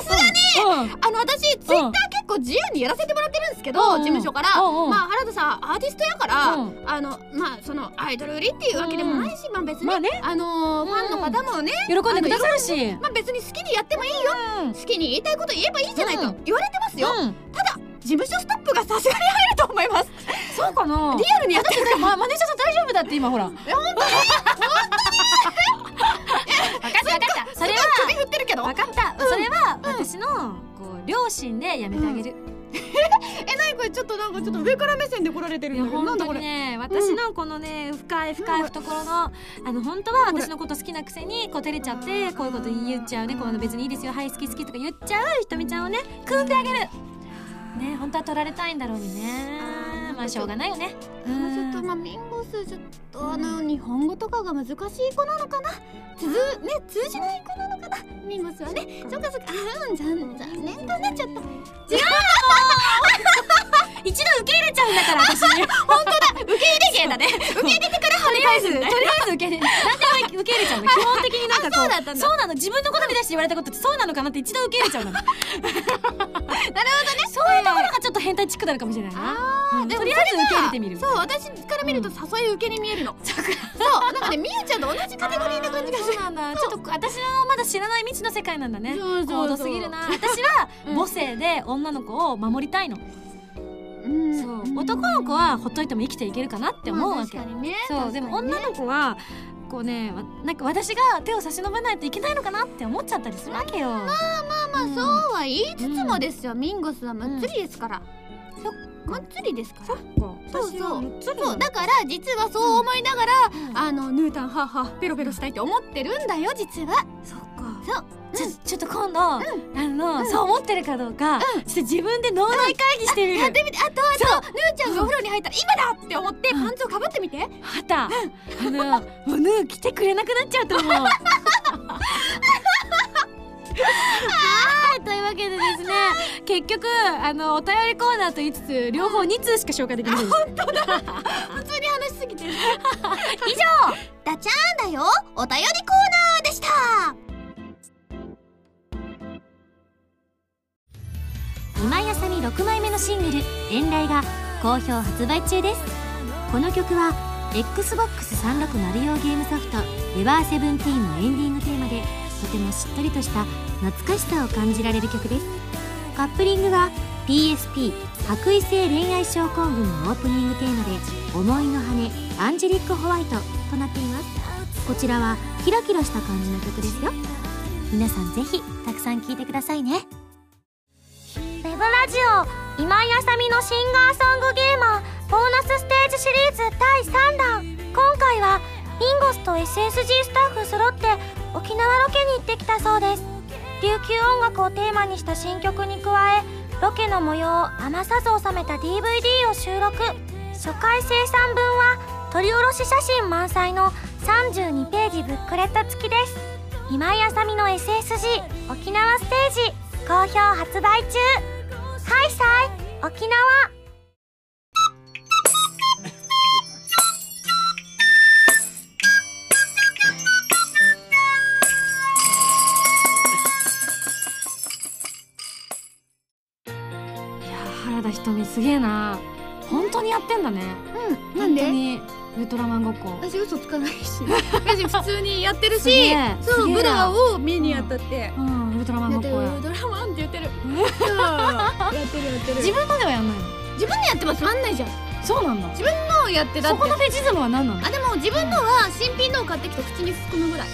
さすがにうん。あの私ツイッター結構自由にやらせてもらってるんですけど、うん。うん事務所から、うんうん。まあ原田さんアーティストやから、うん。あのまあそのアイドル売りっていうわけでもないし、まあ別に、まあね。あのーファンの方もね、喜んでくださるし。まあ別に好きにやってもいいようん。好きに言いたいこと言えばいいじゃないとうん。言われてますよ、うん。事務所ストップがさすがに入ると思います。そうかな。リアルにやってるだってまマネージャーさん大丈夫だって今ほら。分かった振ってるけど。分かった。それは私のこう両親でやめてあげる。えなにこれちょっとなんかちょっと上から目線で来られてるいやんだけど。なん本当だこれ。にね私のこのね深い深い懐のあの本当は私のこと好きなくせにこう照れちゃってこういうこと言っちゃうねこうの別にいいですよはい好き好きとか言っちゃうひとみちゃん。をね組んであげる。ね本当は取られたいんだろうにね。まあしょうがないよねちょっとまあミンゴスちょっとあの日本語とかが難しい子なのかな？通ね通じない子なのかな？ミンゴスはね。そっかそっか。あー残残念だねちょっと一度受け入れちゃうんだから私 本当だ。受け入れ芸だね。受け入れてから跳ね返すとりあえず受け入れ何でも受け入れちゃうの基 本的になんかこうそうだったんだ。そうなの。自分のことに出して言われたことってそうなのかなって一度受け入れちゃうの。なるほどね。そういうところがちょっと変態チックなのかもしれないな。うん。とりあえず受け入れてみる。そう私から見ると誘い受けに見えるの、そうなんかねみゆちゃんと同じカテゴリーな感じがするそうなんだ。ちょっと私のまだ知らない未知の世界なんだね。そうそう高度すぎるな。私はうん母性で女の子を守りたいの、うん。そう。男の子はほっといても生きていけるかなって思うわけ、まあ確かにね。そう。でも女の子はこうねわなんか私が手を差し伸べないといけないのかなって思っちゃったりするわけよ、まあまあそうは言いつつもですよ、ミンゴスはむっつりですから、そっつりですから。そっか。そうそう。そう。だから実はそう思いながら、うん。あのヌータンハーハーペロペロしたいって思ってるんだよ実は。そっか。そう。ちょちょっと今度、あの、そう思ってるかどうか、ちょっと自分で脳内会議してみる、やってみて。あとあとヌーちゃんがお風呂に入ったら今だって思ってパンツをかぶってみて、はた、あのもうヌー来てくれなくなっちゃうと思う あーというわけでですね結局あのお便りコーナーと言いつつ両方2通しか紹介できませんでした。普通に話しすぎてる以上ダチャーンだよ。お便りコーナーでした。今井あさみ6枚目のシングル「遠雷」が好評発売中です。この曲は XBOX360 用ゲームソフト「エバーセブンティーンのエンディングテーマでとてもしっとりとした懐かしさを感じられる曲です。カップリングは PSP 白衣性恋愛症候群のオープニングテーマで「思いの羽アンジェリック・ホワイト」となっています。こちらはキラキラした感じの曲ですよ。皆さんぜひたくさん聴いてくださいね。ウェブラジオ今井あさみのシンガーソングゲーマーボーナスステージシリーズ第3弾。今回はミンゴスと SSG スタッフ揃って沖縄ロケに行ってきたそうです。琉球音楽をテーマにした新曲に加えロケの模様を余さず収めた DVD を収録。初回生産分は撮り下ろし写真満載の32ページブックレット付きです。今井あさみの SSG 沖縄ステージ。好評発売中。ハイサイ沖縄ー原田ひとみすげえな。本当にやってんだね。うんなんで？本当にウルトラマンごっこ。私嘘つかないし。私普通にやってるしえそうブラを見にやったって。うんウルトラマンごっこや。ドラマンって言ってるやってる やってる。自分のではやんないの。自分でやってもつまんないじゃん。そうなんだ。自分のやってだって。そこのフェチズムは何なの？あでも自分のは新品のを買ってきて口に含むぐらい。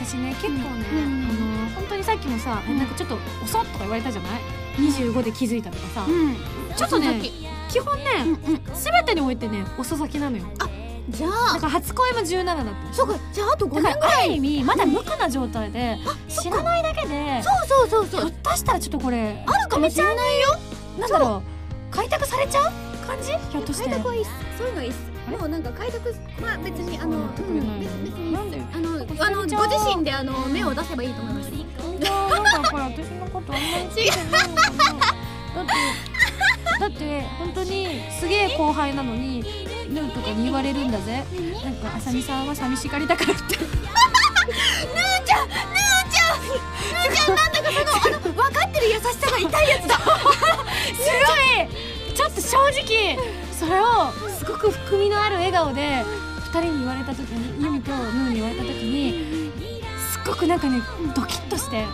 私ね結構ね、うん。あの本当にさっきもさ、うん。なんかちょっと遅っとか言われたじゃない？25で気づいたとかさ、ん。ちょっとね基本ね、きうんうん。全てにおいてね遅咲きなのよ。じゃだあから初恋も17だった。そうかじゃああと5だ年からある意味まだ無垢な状態で知らないだけでそうそうそうそう。ひょっとしたらちょっとこれあるかもしれないよ。なんだろう開拓されちゃう感じ？ひょっとして。開拓はいいっす。そういうのはいいっす。もうなんか開拓まあ別にあのうん。別別にあのあのご自身であの目を出せばいいと思いますかこれ私のことあんまり違うだってだって本当にすげえ後輩なのにヌーとかに言われるんだぜ。なんかあさみさんは寂しがりだからってなんだかそのあの分かってる優しさが痛いやつだ。すごい。ちょっと正直それをすごく含みのある笑顔で2人に言われた時にユミとヌーに言われた時にすっごくなんかねドキッとして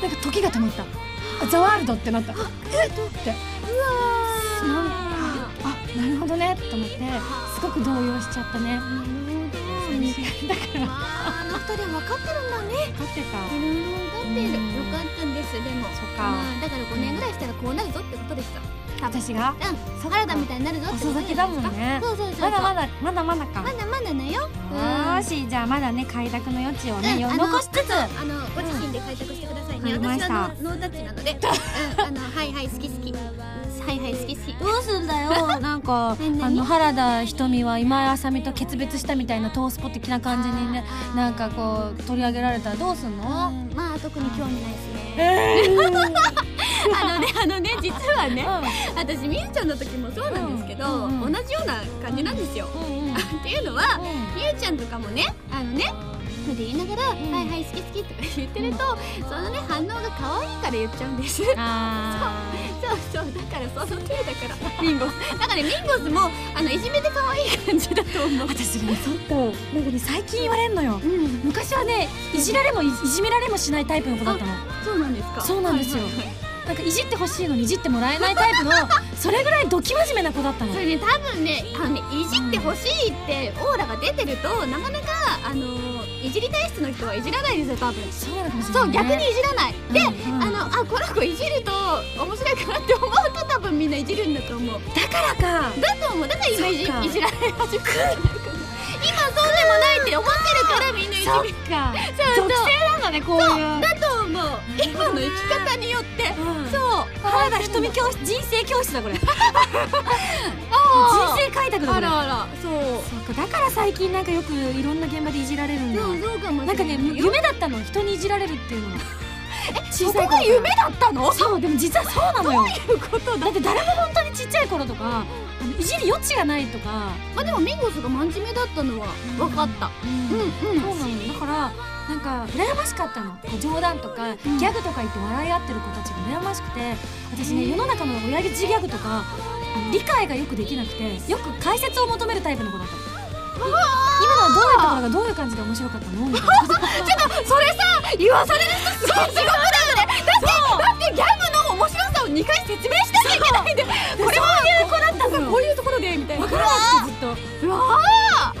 なんか時が止まった。あザワールドってなった。えっとって。うなんあなるほどねと思って。すごく動揺しちゃったね。だから。あの二人は分かってるんだね。分かってた。うん分かってる。よかったんです。でもそっか。うんだから5年ぐらいしたらこうなるぞってことです私が？うん。原田みたいになるぞ遅咲きだもんね。そうそうそうまだまだまだまだか。まだまだだよ。よーしじゃあまだね開拓の余地をね、残しつつ。あのご自身で開拓してくださいね、私はノータッチなので、うん、あのはいはい好き好き。はいはい好き好き。どうすんだよ。なんかあの原田ひとみは今井あさみと決別したみたいなトースポ的な感じにねなんかこう取り上げられたらどうすんの、うんまあ特に興味ないですね あのねあのね実はね私みゆちゃんの時もそうなんですけど、うんうんうん。同じような感じなんですよ、うんうん。うんっていうのはみゆちゃんとかもねあのねって言いながら、ん。はいはい好き好きとか言ってると、そのね反応が可愛いから言っちゃうんです。あそうそうだからその手だから。ミンゴ。スだからねミンゴスもあのいじめで可愛い感じだと思う。ー私ねそっかなんかね最近言われんのよ。うん。昔はねいじられもいいじめられもしないタイプの子だったの。そうなんですか。そうなんですよ。はいはいはいなんかいじってほしいのにいじってもらえないタイプのそれぐらいドキ真面目な子だったの。それね多分ねあのねいじってほしいってオーラが出てるとなかなかあのいじり体質の人はいじらないですよ多分。そうなのかもしれそうない、ね、逆にいじらない。で、うんうん。あのあこの子いじると面白いかなって思うと多分みんないじるんだと思う。だからか。だと思う。だから今いじいじられ始めた。んじゃないかな今そうでもないって思ってるからみんないじる。かそう。そう属性なんだねこういう。だと思う今の生き方によってうん。そう。原田ひとみ教室人生教室だこれ。人あ生開拓だあらあらそう。だから最近なんかよくいろんな現場でいじられるんだ。そうそうかもなんかね夢だったの人にいじられるっていうのが 小さい頃から。夢だったの？そうでも実はそうなのよ。ということだ？って誰も本当にちっちゃい頃とかあのいじる余地がないとか。まあでもミンゴスが真面目だったのは分かった。うん。うんそうなのだからなんか羨ましかったの。こう冗談とか、ギャグとか言って笑い合ってる子たちが羨ましくて私ね世の中の親父ギャグとか理解がよくできなくてよく解説を求めるタイプの子だったの。今のはどういうところがどういう感じで面白かったの？みたいな。それさ言わされる人すごい地獄だよね。だってだってギャグの面白さを2回説明しなきゃいけないんでこれはそういう子だったのよこういうところでみたいな。分からなくてずっとうわ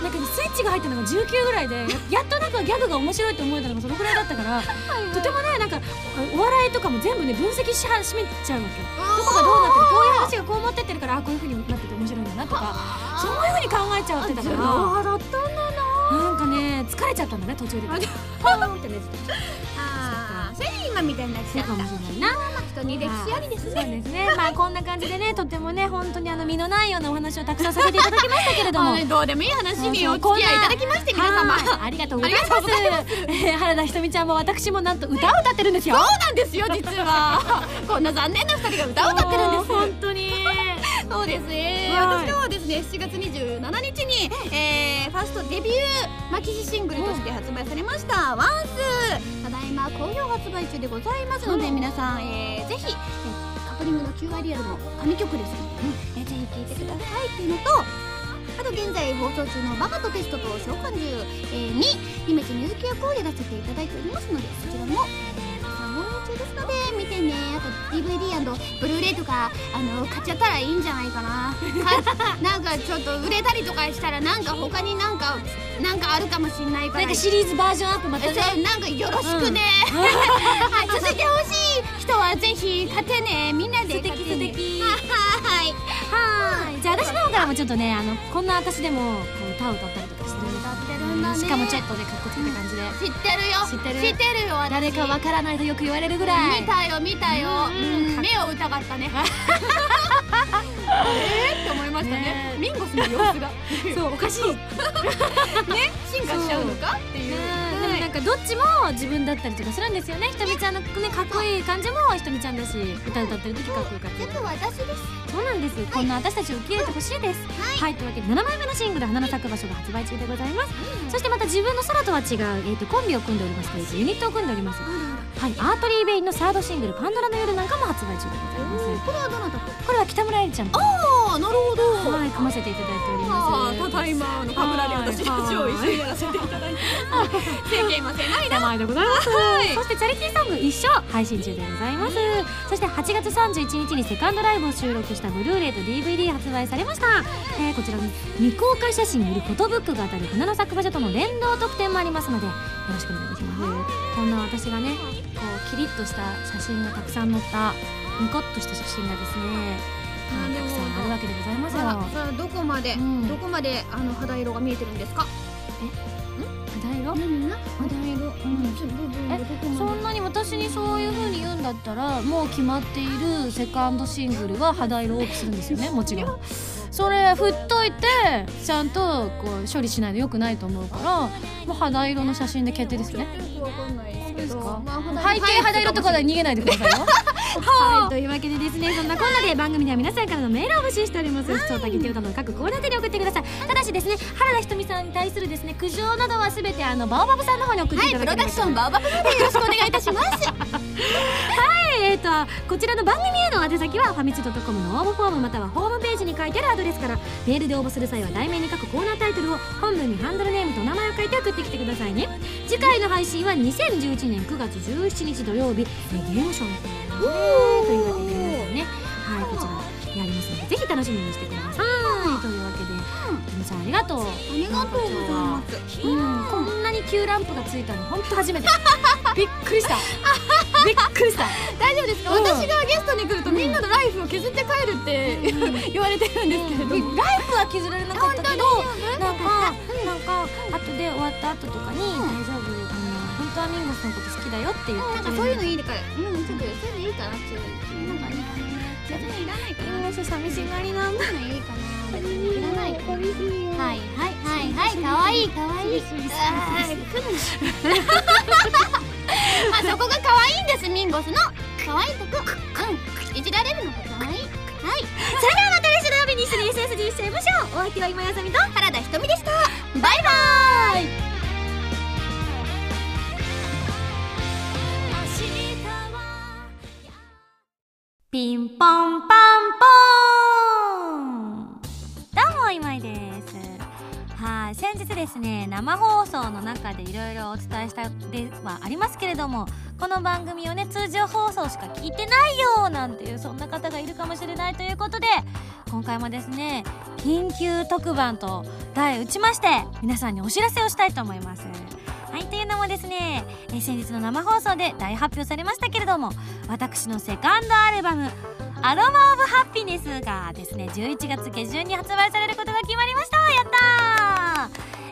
なんかねスイッチが入ったのが19ぐらいでややっとなんかギャグが面白いと思えたのがそのぐらいだったからとてもねなんかお笑いとかも全部ね分析し始めちゃうわけよ。どこがどうなってるこういう話がこう持ってってるからあこういう風になってて面白いんだなとかそういう風に考えちゃってたから。あだったんだな。なんかね疲れちゃったんだね途中で。ンってねあーそれで今みたいになっちゃったそうかもしれないな。人に歴史ありですそうね。ですねまあこんな感じでねとてもね本当にあの身のないようなお話をたくさんさせていただきましたけれども。どうでもいい話におそうそう付き合いいただきまして皆様。はいありがとうございます。原田ひとみちゃんも私もなんと歌を歌ってるんですよ。そうなんですよ実は。こんな残念な二人が歌を歌ってるんです。本当にそうですね、はい。私はですね7月27日に、えーファーストデビューマキシシングルとして発売されました「ワンスただいま好評発売中でございますので、うん。皆さん、えーぜひ、えーカップリングの QR リアルの神曲です。ので、えーぜひ聴いてくださいっていうのとあと現在放送中の「バカとテストと召喚獣」えーに姫津みずき役をやらせていただいておりますのでそちらも、えーですので見てね。あと DVD& ブルーレイとかあの買っちゃったらいいんじゃないかな。か なんかちょっと売れたりとかしたらなんか他になんかなんかあるかもしんないから。なんかシリーズバージョンアップまたえねなんかよろしくね、はい続いてほしい人はぜひ買ってね。みんなで買ってね。素敵。はい。はい。じゃあ私の方からもちょっとねあのこんな私でも歌を歌ったりね。しかもチェットでかっこつけた感じで。知ってるよ。知ってる？知ってるよ私。誰かわからないとよく言われるぐらい。見たよ見たよ、うん。うん目を疑ったね。えーって思いましたね。ねミンゴスの様子が。そうおかしい。進化しちゃうのかっていうなんかどっちも自分だったりとかするんですよね。ひとみちゃんのねかっこいい感じもひとみちゃんだし歌歌ってる時かっこよかったり全部私です。そうなんです、こんな私たちを受け入れてほしいです。はい、というわけで7枚目のシングル「花の咲く場所」が発売中でございます、そしてまた自分の空とは違う、えー、とコンビを組んでおりますというユニットを組んでおりますはい、アートリー・ベインのサードシングル「パンドラの夜」なんかも発売中でございます。これはどなたと？これは北村えりちゃんと。ああなるほど。はい組ませていただいておりあます。あただいまあのカムラで私たちを一緒にやらせていただいて。世間は狭いな名前でござい。ます、そしてチャリティーソング一緒配信中でございます。そして8月31日にセカンドライブを収録したブルーレイと DVD 発売されました、えーこちらに未公開写真によるフォトブックが当たる花の咲く場所との連動特典もありますのでよろしくお願いしますこんな私がねこうキリッとした写真がたくさん載ったニコッとした写真がですねはいたくさんあるわけでございますよ。さあどこまで、うん。どこまであの肌色が見えてるんですか？肌色何が？肌色うん。そんなに私にそういう風に言うんだったらもう決まっているセカンドシングルは肌色を多くするんですよねもちろんそれ振っといてちゃんとこう処理しないとよくないと思うからもう肌色の写真で決定ですね。よくわかんないですけまあ肌背景肌色とかで逃げないでくださいよ。はい。というわけでですねそんなこんなで番組では皆さんからのメールを募集しております。普通たぎて歌の各コーナーで送ってくださいただしですね。原田ひとみさんに対するですね苦情などはすべてあのバオバブさんの方に送ってはいいプただければ。ロダクションバーバブでよろしくお願いいたします えー、とこちらの番組への宛先はファミチドットコムの応募フォームまたはホームページに書いてあるアドレスからメールで応募する際は題名に書くコーナータイトルを本文にハンドルネームと名前を書いて送ってきてくださいね。次回の配信は2011年9月17日土曜日えーゲームショーの日というわけでね。はいこちらやりますのでぜひ楽しみにしてください。さんありがとう。ありがとうございます。うん、こんなに急ランプがついたの本当初めて。びっくりした。びっくりした。大丈夫ですか、うん。私がゲストに来るとみんなのライフを削って帰るって、言われてるんですけれども、ライブは削られなかったけどなんかなんか後で終わった後とかに「大丈夫本当はミンゴスのこと好きだよ」って言ってなんかそういうのいいから。うんちょっとそういうのいいかなっていうなんかいいかないらないかなミンゴス寂しがりなんだ。いいいかな別にいらないかなあーくんまあそこが可愛いんです。ミンゴスの可愛いとこ。うんいじられるのが可愛い。はい。それではまた来週土曜日に一緒に SSG しちゃいましょうお相手は今やさみと原田ひとみでした。バイバイ。ピンポンパンポー先日ですね生放送の中でいろいろお伝えしたではありますけれどもこの番組をね通常放送しか聞いてないよなんていうそんな方がいるかもしれないということで今回もですね緊急特番と題打ちまして皆さんにお知らせをしたいと思います。はいというのもですね、え先日の生放送で大発表されましたけれども私のセカンドアルバム「アロマ・オブ・ハッピネス」がですね11月下旬に発売されることが決まりました。やったー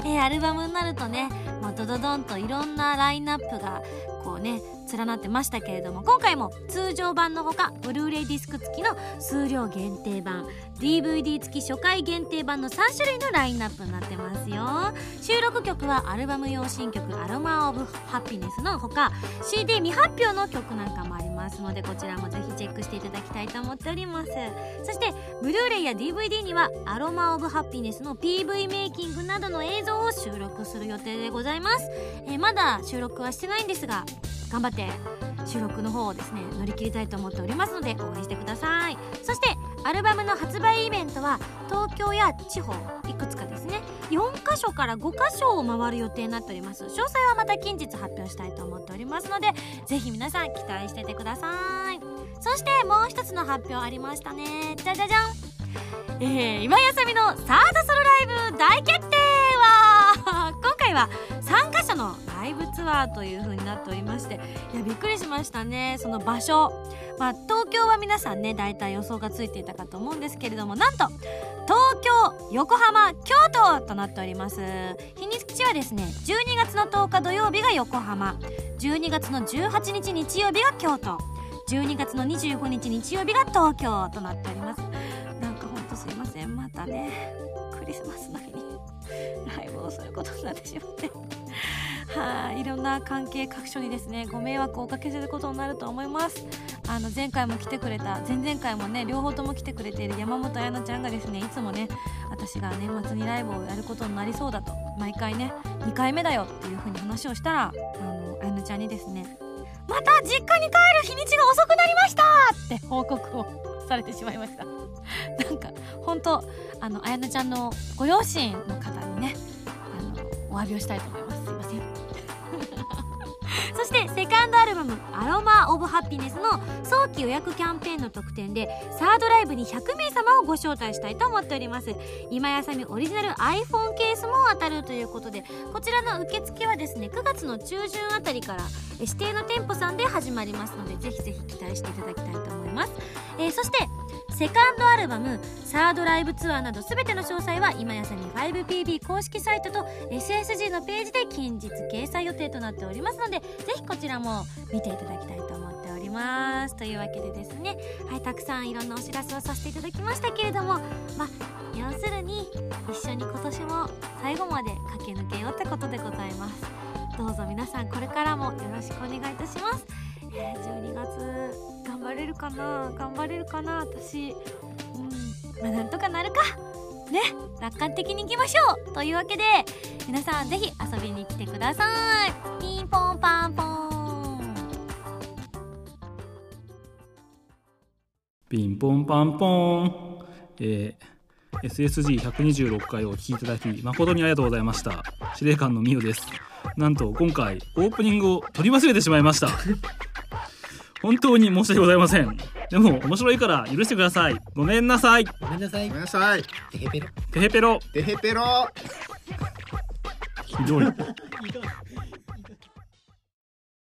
えーアルバムになるとねもうドドドンといろんなラインナップがこうね連なってましたけれども今回も通常版のほかブルーレイディスク付きの数量限定版 DVD 付き初回限定版の3種類のラインナップになってますよ。収録曲はアルバム用新曲「アロマ・オブ・ハピネス」のほか CD 未発表の曲なんかもありますのでこちらもぜひチェックしていただきたいと思っております。そしてブルーレイや DVD には「アロマ・オブ・ハピネス」の PV メイキングなどの映像を収録する予定でございます、います。えーまだ収録はしてないんですが頑張って収録の方をですね乗り切りたいと思っておりますので応援してください。そしてアルバムの発売イベントは東京や地方いくつかですね。4カ所から5カ所を回る予定になっております。詳細はまた近日発表したいと思っておりますのでぜひ皆さん期待しててください。そしてもう一つの発表ありましたね。じゃじゃじゃん。えー、今やさみのサードソロライブ大決定回は3カ所のライブツアーという風になっておりましていやびっくりしましたね。その場所。まあ東京は皆さんね大体予想がついていたかと思うんですけれどもなんと東京横浜京都となっております。日にちはですね12月の10日土曜日が横浜。12月の18日日曜日が京都。12月の25日日曜日が東京となっております。なんかほんとすいません。またねクリスマスの日にライブをすることになってしまって。はい。いろんな関係各所にですねご迷惑をおかけすることになると思います。あの前回も来てくれた前々回もね両方とも来てくれている山本彩乃ちゃんがですねいつもね私が年末にライブをやることになりそうだと毎回ね2回目だよっていう風に話をしたらあの彩乃ちゃんにですねまた実家に帰る日にちが遅くなりましたって報告をされてしまいました。なんか本当あの彩乃ちゃんのご両親の方にねあのお詫びをしたいと思います。すいません。そしてセカンドアルバム「アロマ・オブ・ハピネス」の早期予約キャンペーンの特典でサードライブに100名様をご招待したいと思っております。今やさみオリジナル iPhone ケースも当たるということでこちらの受付はですね9月の中旬あたりから指定の店舗さんで始まりますのでぜひぜひ期待していただきたいと思います、えーそしてセカンドアルバムサードライブツアーなど全ての詳細は今やさみ 5PB 公式サイトと SSG のページで近日掲載予定となっておりますのでぜひこちらも見ていただきたいと思っております。というわけでですねはいたくさんいろんなお知らせをさせていただきましたけれどもまあ要するに一緒に今年も最後まで駆け抜けようってことでございます。どうぞ皆さんこれからもよろしくお願いいたします。えー12月頑張れるかな？頑張れるかな？私うんまあなんとかなるかね楽観的にいきましょうというわけで皆さんぜひ遊びに来てくださいピンポンパンポンピンポンパンポン。えー、SSG126 回をお聞きいただき誠にありがとうございました。司令官のミオです。なんと今回オープニングを取り忘れてしまいました。本当に申し訳ございません。でも面白いから許してください。ごめんなさい。ごめんなさいごめんなさい。テヘペロ。てへぺろ。ひどい。